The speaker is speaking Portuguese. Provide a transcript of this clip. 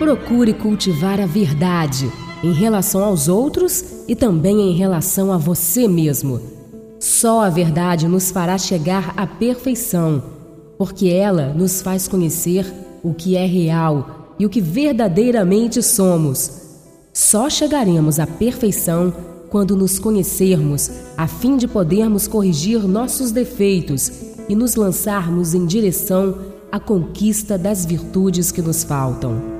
Procure cultivar a verdade em relação aos outros e também em relação a você mesmo. Só a verdade nos fará chegar à perfeição, porque ela nos faz conhecer o que é real e o que verdadeiramente somos. Só chegaremos à perfeição quando nos conhecermos, a fim de podermos corrigir nossos defeitos e nos lançarmos em direção à conquista das virtudes que nos faltam.